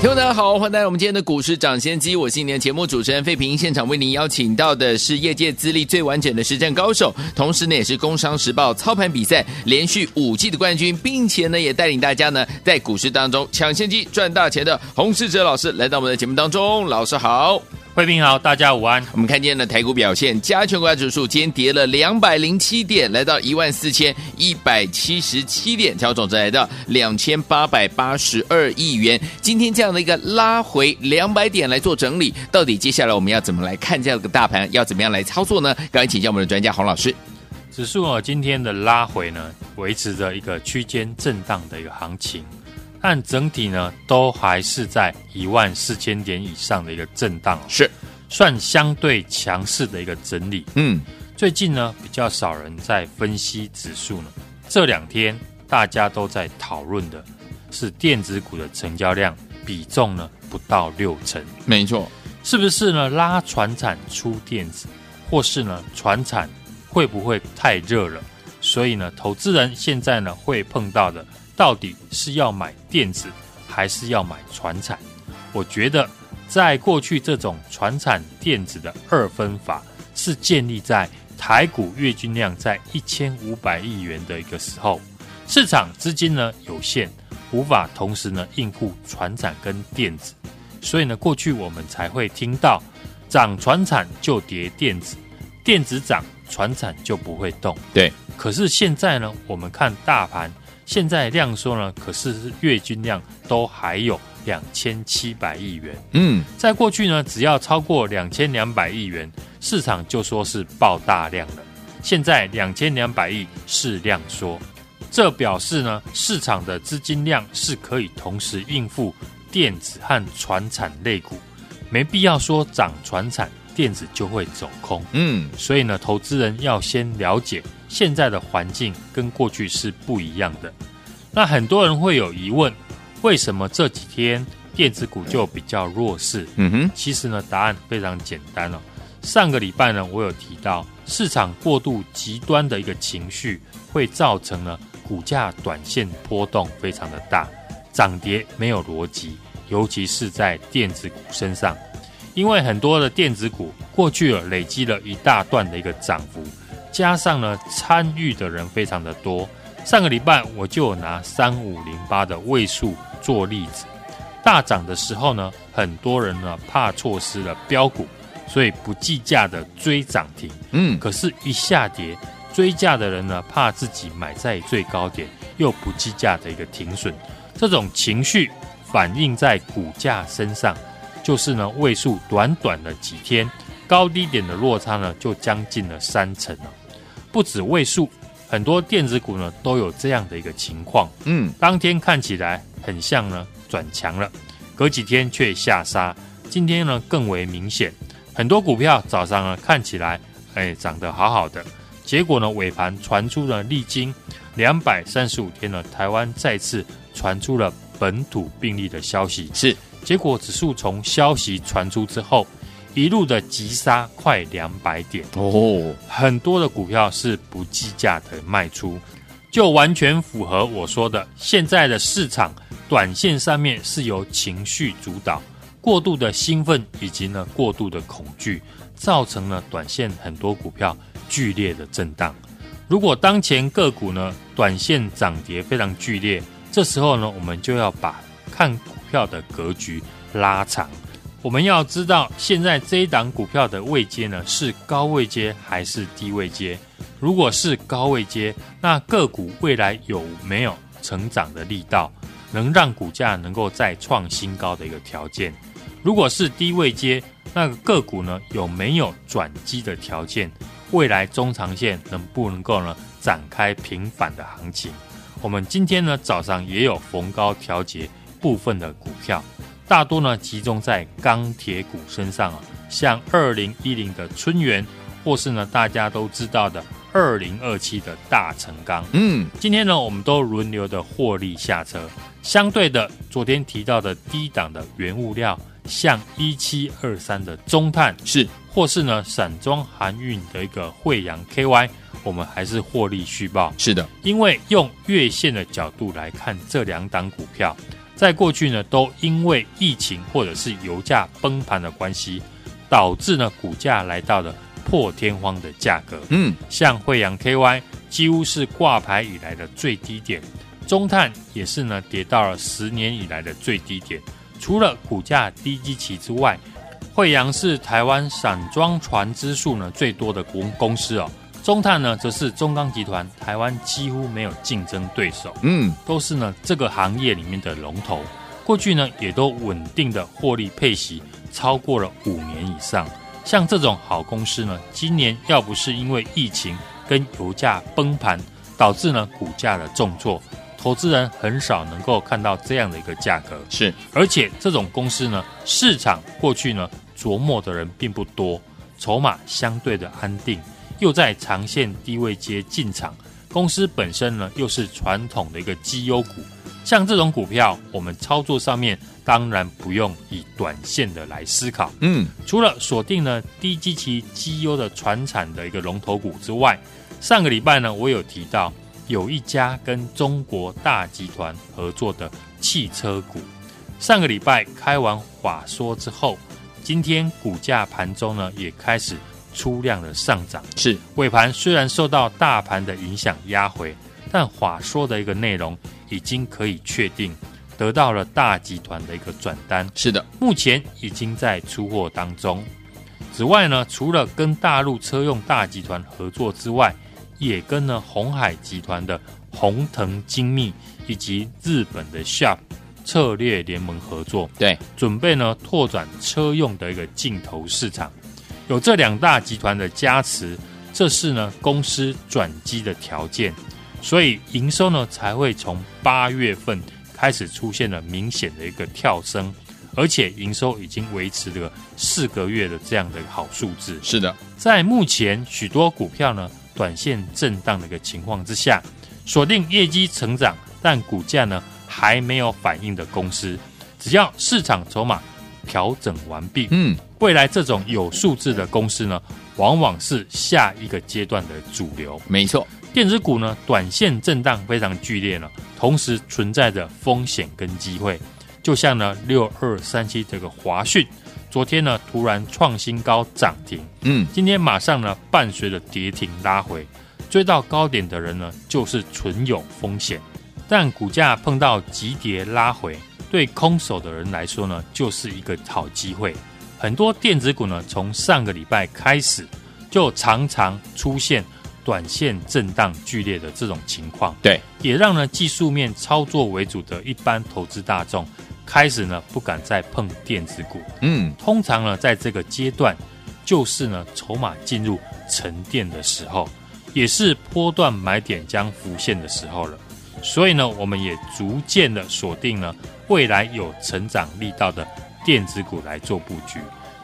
听众大家好，欢迎来到我们今天的股市抢先机，我是今天的节目主持人费平。现场为您邀请到的是业界资历最完整的实战高手，同时呢也是工商时报操盘比赛连续五季的冠军，并且呢也带领大家呢在股市当中抢先机赚大钱的洪世哲老师来到我们的节目当中，老师好。贵宾好，大家午安。我们看见了台股表现，加权股价指数今天跌了两百零七点，来到一万四千一百七十七点，调整值来到两千八百八十二亿元。今天这样的一个拉回两百点来做整理，到底接下来我们要怎么来看这样的大盘？要怎么样来操作呢？赶快请教我们的专家洪老师。指数啊，今天的拉回呢，维持着一个区间震荡的一个行情。但整体呢，都还是在一万四千点以上的一个震荡，是算相对强势的一个整理。嗯，最近呢，比较少人在分析指数呢。这两天大家都在讨论的是电子股的成交量比重呢，不到六成。没错，是不是呢？拉船产出电子，或是呢，船产会不会太热了？所以呢，投资人现在呢，会碰到的。到底是要买电子还是要买船产？我觉得，在过去这种船产电子的二分法是建立在台股月均量在一千五百亿元的一个时候，市场资金呢有限，无法同时呢应付船产跟电子，所以呢过去我们才会听到涨船产就跌电子，电子涨船产就不会动。对，可是现在呢，我们看大盘。现在量缩呢，可是月均量都还有两千七百亿元。嗯，在过去呢，只要超过两千两百亿元，市场就说是爆大量了。现在两千两百亿是量缩，这表示呢，市场的资金量是可以同时应付电子和船产类股，没必要说涨船产，电子就会走空。嗯，所以呢，投资人要先了解。现在的环境跟过去是不一样的，那很多人会有疑问，为什么这几天电子股就比较弱势？嗯哼，其实呢，答案非常简单哦。上个礼拜呢，我有提到市场过度极端的一个情绪，会造成呢股价短线波动非常的大，涨跌没有逻辑，尤其是在电子股身上，因为很多的电子股过去了累积了一大段的一个涨幅。加上呢，参与的人非常的多。上个礼拜我就拿三五零八的位数做例子，大涨的时候呢，很多人呢怕错失了标股，所以不计价的追涨停。嗯，可是，一下跌，追价的人呢怕自己买在最高点，又不计价的一个停损。这种情绪反映在股价身上，就是呢位数短短的几天。高低点的落差呢，就将近了三成了，不止位数，很多电子股呢都有这样的一个情况。嗯，当天看起来很像呢转强了，隔几天却下杀。今天呢更为明显，很多股票早上呢看起来哎涨得好好的，结果呢尾盘传出了历经两百三十五天呢，台湾再次传出了本土病例的消息。是，结果指数从消息传出之后。一路的急杀快两百点哦，很多的股票是不计价的卖出，就完全符合我说的。现在的市场短线上面是由情绪主导，过度的兴奋以及呢过度的恐惧，造成了短线很多股票剧烈的震荡。如果当前个股呢短线涨跌非常剧烈，这时候呢我们就要把看股票的格局拉长。我们要知道，现在这一档股票的位阶呢，是高位阶还是低位阶？如果是高位阶，那个股未来有没有成长的力道，能让股价能够再创新高的一个条件？如果是低位阶，那个个股呢，有没有转机的条件？未来中长线能不能够呢展开平反的行情？我们今天呢早上也有逢高调节部分的股票。大多呢集中在钢铁股身上啊，像二零一零的春元、或是呢大家都知道的二零二七的大成钢。嗯，今天呢，我们都轮流的获利下车。相对的，昨天提到的低档的原物料，像一七二三的中碳是，或是呢散装航运的一个惠阳 KY，我们还是获利续报。是的，因为用月线的角度来看，这两档股票在过去呢，都因为疫情或者是油价崩盘的关系，导致呢股价来到了破天荒的价格。嗯，像慧洋 KY 几乎是挂牌以来的最低点。中碳也是呢，跌到了十年以来的最低点。除了股价低基期之外，慧洋是台湾散装船只数呢最多的公公司哦。中碳呢，则是中钢集团台湾几乎没有竞争对手，嗯，都是呢这个行业里面的龙头。过去呢，也都稳定的获利配息超过了五年以上。像这种好公司呢，今年要不是因为疫情跟油价崩盘，导致呢股价的重挫。投资人很少能够看到这样的一个价格，是，而且这种公司呢，市场过去呢琢磨的人并不多，筹码相对的安定，又在长线低位接进场，公司本身呢又是传统的一个绩优股，像这种股票，我们操作上面当然不用以短线的来思考，嗯，除了锁定呢低基期绩优的传产的一个龙头股之外，上个礼拜呢我有提到。有一家跟中国大集团合作的汽车股，上个礼拜开完法说之后，今天股价盘中呢也开始出量的上涨。是尾盘虽然受到大盘的影响压回，但话说的一个内容已经可以确定得到了大集团的一个转单。是的，目前已经在出货当中。此外呢，除了跟大陆车用大集团合作之外，也跟呢红海集团的红腾精密以及日本的 Sharp 策略联盟合作，对，准备呢拓展车用的一个镜头市场。有这两大集团的加持，这是呢公司转机的条件，所以营收呢才会从八月份开始出现了明显的一个跳升，而且营收已经维持了四个月的这样的好数字。是的，在目前许多股票呢。短线震荡的一个情况之下，锁定业绩成长但股价呢还没有反应的公司，只要市场筹码调整完毕，嗯，未来这种有数字的公司呢，往往是下一个阶段的主流。没错，电子股呢短线震荡非常剧烈呢，同时存在着风险跟机会，就像呢六二三七这个华讯。昨天呢，突然创新高涨停，嗯，今天马上呢，伴随着跌停拉回，追到高点的人呢，就是存有风险。但股价碰到急跌拉回，对空手的人来说呢，就是一个好机会。很多电子股呢，从上个礼拜开始，就常常出现短线震荡剧烈的这种情况，对，也让呢技术面操作为主的一般投资大众。开始呢，不敢再碰电子股。嗯，通常呢，在这个阶段，就是呢，筹码进入沉淀的时候，也是波段买点将浮现的时候了。所以呢，我们也逐渐的锁定了未来有成长力道的电子股来做布局。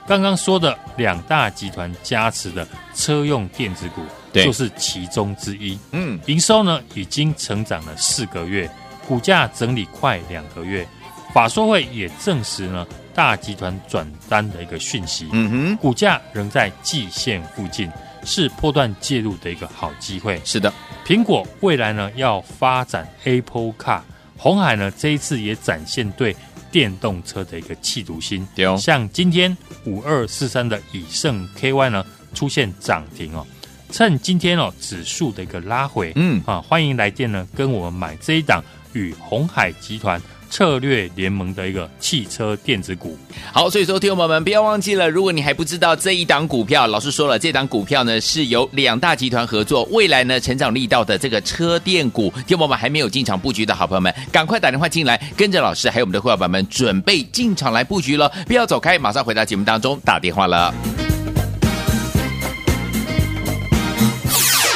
刚刚说的两大集团加持的车用电子股，就是其中之一。嗯，营收呢已经成长了四个月，股价整理快两个月。法说会也证实呢，大集团转单的一个讯息。嗯哼，股价仍在季线附近，是波段介入的一个好机会。是的，苹果未来呢要发展 Apple Car，红海呢这一次也展现对电动车的一个企图心。哦，像今天五二四三的以盛 KY 呢出现涨停哦，趁今天哦指数的一个拉回，嗯啊，欢迎来电呢跟我们买这一档与红海集团。策略联盟的一个汽车电子股，好，所以说听众朋友们不要忘记了，如果你还不知道这一档股票，老师说了，这档股票呢是由两大集团合作，未来呢成长力道的这个车电股，听众友们还没有进场布局的好朋友们，赶快打电话进来，跟着老师还有我们的会员们准备进场来布局了，不要走开，马上回到节目当中打电话了。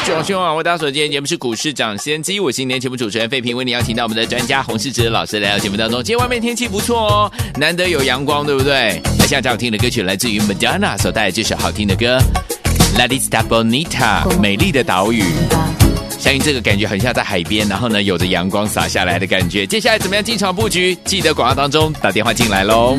各位兄啊，为大家所见，节目是股市涨先机，我是今天节目主持人费平，为你邀请到我们的专家洪世哲老师来到节目当中。今天外面天气不错哦，难得有阳光，对不对？那现在好听的歌曲来自于 Madonna 所带来这首好听的歌 La Isla Bonita，美丽的岛屿。相信这个感觉很像在海边，然后呢，有着阳光洒下来的感觉。接下来怎么样进场布局？记得广告当中打电话进来喽。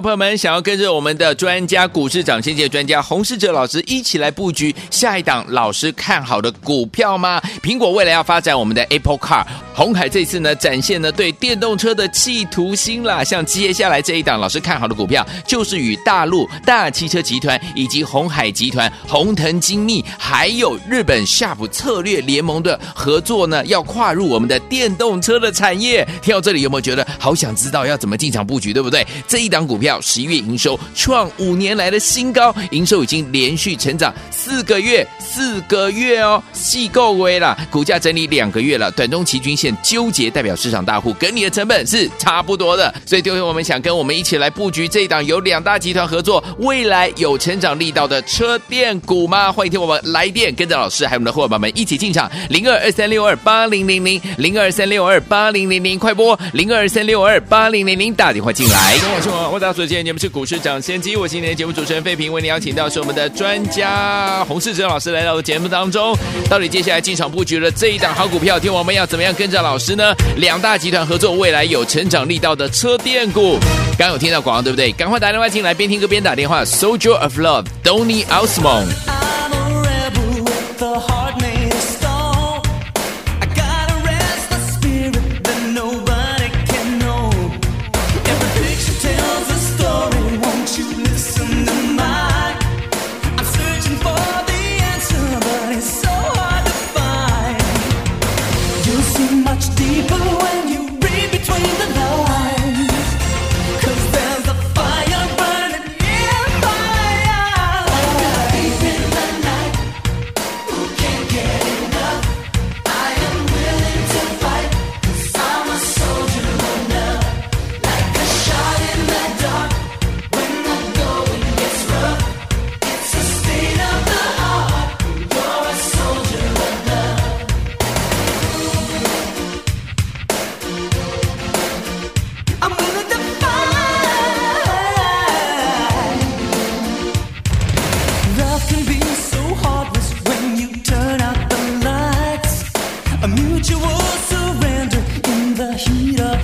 朋友们，想要跟着我们的专家股市长先界专家洪世哲老师一起来布局下一档老师看好的股票吗？苹果未来要发展我们的 Apple Car。红海这次呢，展现了对电动车的企图心啦。像接下来这一档老师看好的股票，就是与大陆大汽车集团以及红海集团、红腾精密，还有日本 Sharp 策略联盟的合作呢，要跨入我们的电动车的产业。听到这里有没有觉得好想知道要怎么进场布局，对不对？这一档股票十一月营收创五年来的新高，营收已经连续成长四个月，四个月哦，细够微了。股价整理两个月了，短中期均线。纠结代表市场大户跟你的成本是差不多的，所以各位我们想跟我们一起来布局这一档由两大集团合作，未来有成长力道的车电股吗？欢迎听我们来电，跟着老师还有我们的伙伴们一起进场，零二二三六二八零零零零二三六二八零零零，快拨零二三六二八零零零打电话进来。跟我是我，我大家所见，你们是股市抢先机，我今天的节目主持人费平为您邀请到是我们的专家洪世哲老师来到节目当中，到底接下来进场布局了这一档好股票，听我们要怎么样跟着？老师呢？两大集团合作，未来有成长力道的车电股，刚有听到广告对不对？赶快打电话进来，边听歌边打电话。Soldier of Love，Donny Osmond。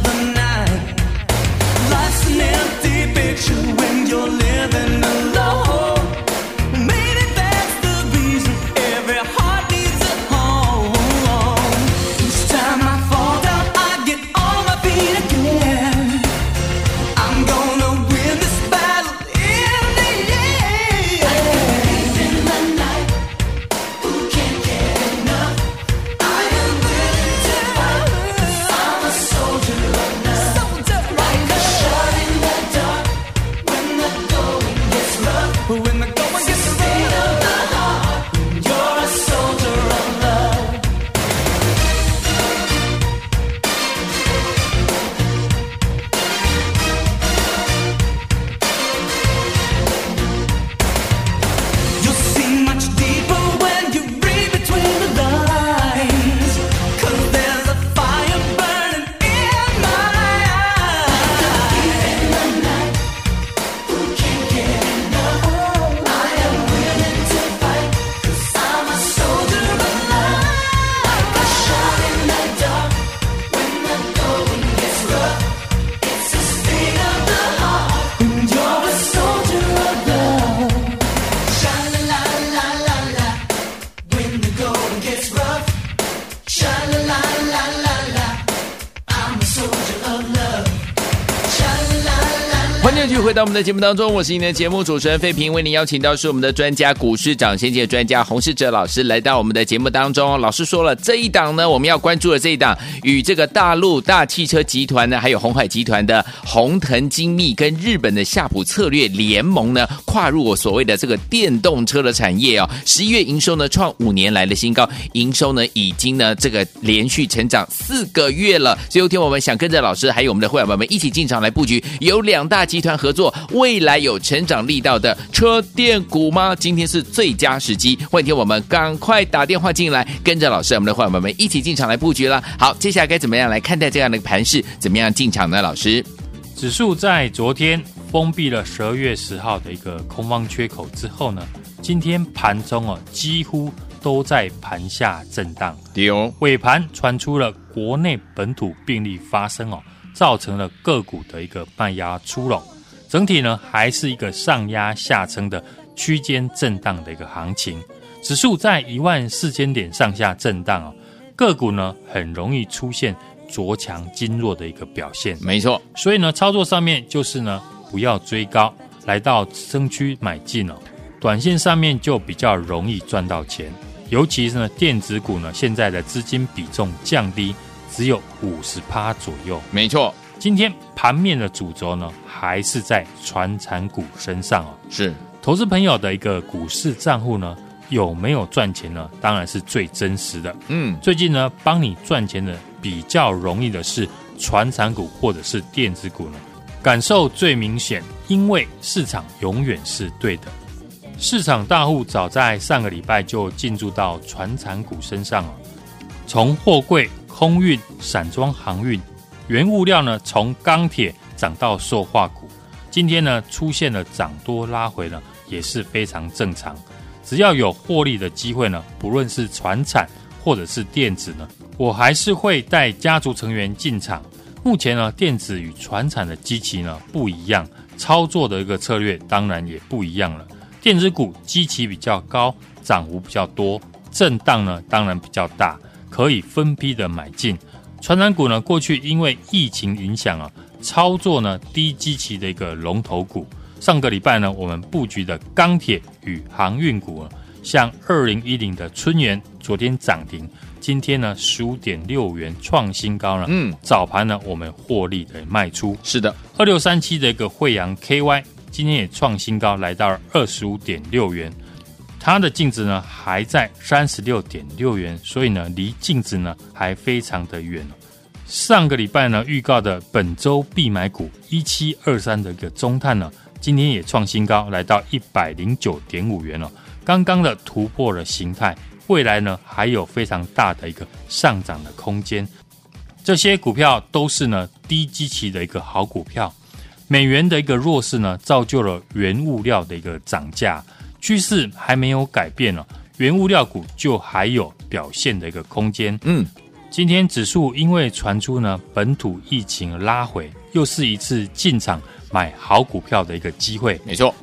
the night. Life's an empty picture when you're living. 继续回到我们的节目当中，我是您的节目主持人费平，为您邀请到是我们的专家股市涨先机的专家洪世哲老师来到我们的节目当中。老师说了，这一档呢，我们要关注的这一档，与这个大陆大汽车集团呢，还有鸿海集团的鸿腾精密跟日本的夏普策略联盟呢，跨入我所谓的这个电动车的产业哦。十一月营收呢创五年来的新高，营收呢已经呢这个连续成长四个月了。所以有天我们想跟着老师还有我们的会员朋友们一起进场来布局，有两大集团。合作未来有成长力道的车电股吗？今天是最佳时机，欢迎我们赶快打电话进来，跟着老师，我们的伙伴们一起进场来布局了。好，接下来该怎么样来看待这样的盘势？怎么样进场呢？老师，指数在昨天封闭了十二月十号的一个空方缺口之后呢，今天盘中哦几乎都在盘下震荡。尾盘传出了国内本土病例发生哦，造成了个股的一个卖压出笼。整体呢，还是一个上压下撑的区间震荡的一个行情，指数在一万四千点上下震荡啊，个股呢很容易出现着强今弱的一个表现。没错，所以呢，操作上面就是呢，不要追高，来到支撑区买进哦，短线上面就比较容易赚到钱。尤其是呢，电子股呢，现在的资金比重降低，只有五十趴左右。没错。今天盘面的主轴呢，还是在传产股身上哦。是，投资朋友的一个股市账户呢，有没有赚钱呢？当然是最真实的。嗯，最近呢，帮你赚钱的比较容易的是传产股或者是电子股呢，感受最明显，因为市场永远是对的。市场大户早在上个礼拜就进驻到传产股身上哦，从货柜、空运、散装航运。原物料呢，从钢铁涨到塑化股，今天呢出现了涨多拉回呢，也是非常正常。只要有获利的机会呢，不论是船产或者是电子呢，我还是会带家族成员进场。目前呢，电子与传产的基期呢不一样，操作的一个策略当然也不一样了。电子股基期比较高，涨幅比较多，震荡呢当然比较大，可以分批的买进。传产股呢，过去因为疫情影响啊，操作呢低基期的一个龙头股。上个礼拜呢，我们布局的钢铁与航运股啊，像二零一零的春元，昨天涨停，今天呢十五点六元创新高了。嗯，早盘呢我们获利的卖出。是的，二六三七的一个惠阳 KY，今天也创新高，来到了二十五点六元。它的净值呢还在三十六点六元，所以呢离净值呢还非常的远。上个礼拜呢预告的本周必买股一七二三的一个中碳呢，今天也创新高，来到一百零九点五元了。刚刚的突破了形态，未来呢还有非常大的一个上涨的空间。这些股票都是呢低基期的一个好股票。美元的一个弱势呢，造就了原物料的一个涨价。趋势还没有改变了，原物料股就还有表现的一个空间。嗯，今天指数因为传出呢本土疫情拉回，又是一次进场买好股票的一个机会。没错，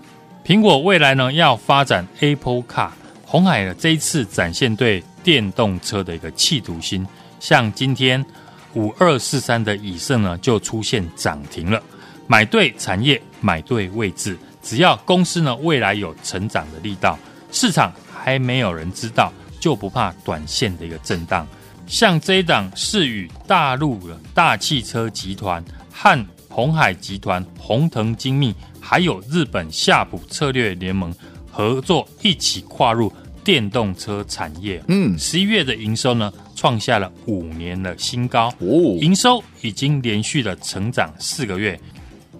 苹果未来呢要发展 Apple Car，红海呢这一次展现对电动车的一个企图心，像今天五二四三的以盛呢就出现涨停了，买对产业，买对位置。只要公司呢未来有成长的力道，市场还没有人知道，就不怕短线的一个震荡。像这一档是与大陆的大汽车集团和鸿海集团、鸿腾精密，还有日本夏普策略联盟合作，一起跨入电动车产业。嗯，十一月的营收呢创下了五年的新高，哦，营收已经连续的成长四个月。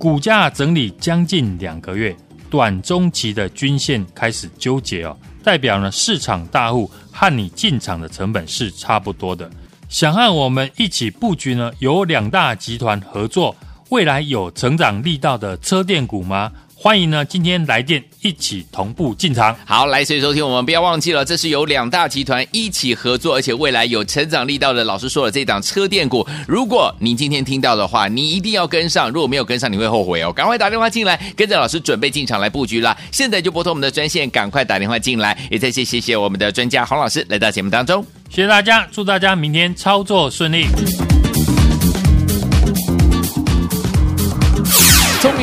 股价整理将近两个月，短中期的均线开始纠结哦，代表呢市场大户和你进场的成本是差不多的。想和我们一起布局呢，有两大集团合作，未来有成长力道的车电股吗？欢迎呢，今天来电一起同步进场。好，来，所以收听我们不要忘记了，这是由两大集团一起合作，而且未来有成长力道的。老师说了，这档车电股，如果您今天听到的话，你一定要跟上。如果没有跟上，你会后悔哦。赶快打电话进来，跟着老师准备进场来布局啦。现在就拨通我们的专线，赶快打电话进来。也再谢谢谢我们的专家洪老师来到节目当中，谢谢大家，祝大家明天操作顺利。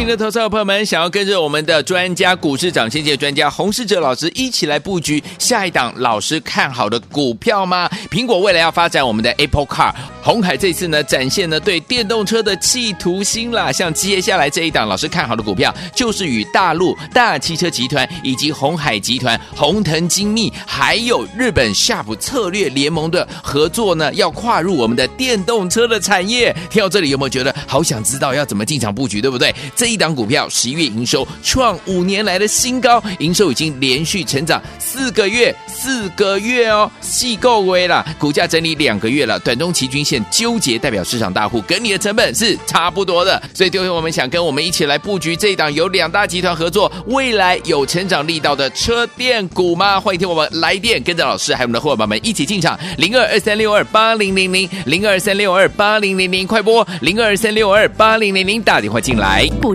迎的投资朋友们，想要跟着我们的专家股市涨先机专家洪世哲老师一起来布局下一档老师看好的股票吗？苹果未来要发展我们的 Apple Car，红海这次呢展现了对电动车的企图心啦。像接下来这一档老师看好的股票，就是与大陆大汽车集团以及红海集团、红腾精密，还有日本夏普策略联盟的合作呢，要跨入我们的电动车的产业。听到这里有没有觉得好想知道要怎么进场布局，对不对？这一档股票十一月营收创五年来的新高，营收已经连续成长四个月，四个月哦，细够微了。股价整理两个月了，短中期均线纠结，代表市场大户跟你的成本是差不多的。所以，各位我们想跟我们一起来布局这一档由两大集团合作，未来有成长力道的车电股吗？欢迎听我们来电，跟着老师还有我们的伙伴们一起进场，零二二三六二八零零零，零二三六二八零零零，快播零二三六二八零零零打电话进来。股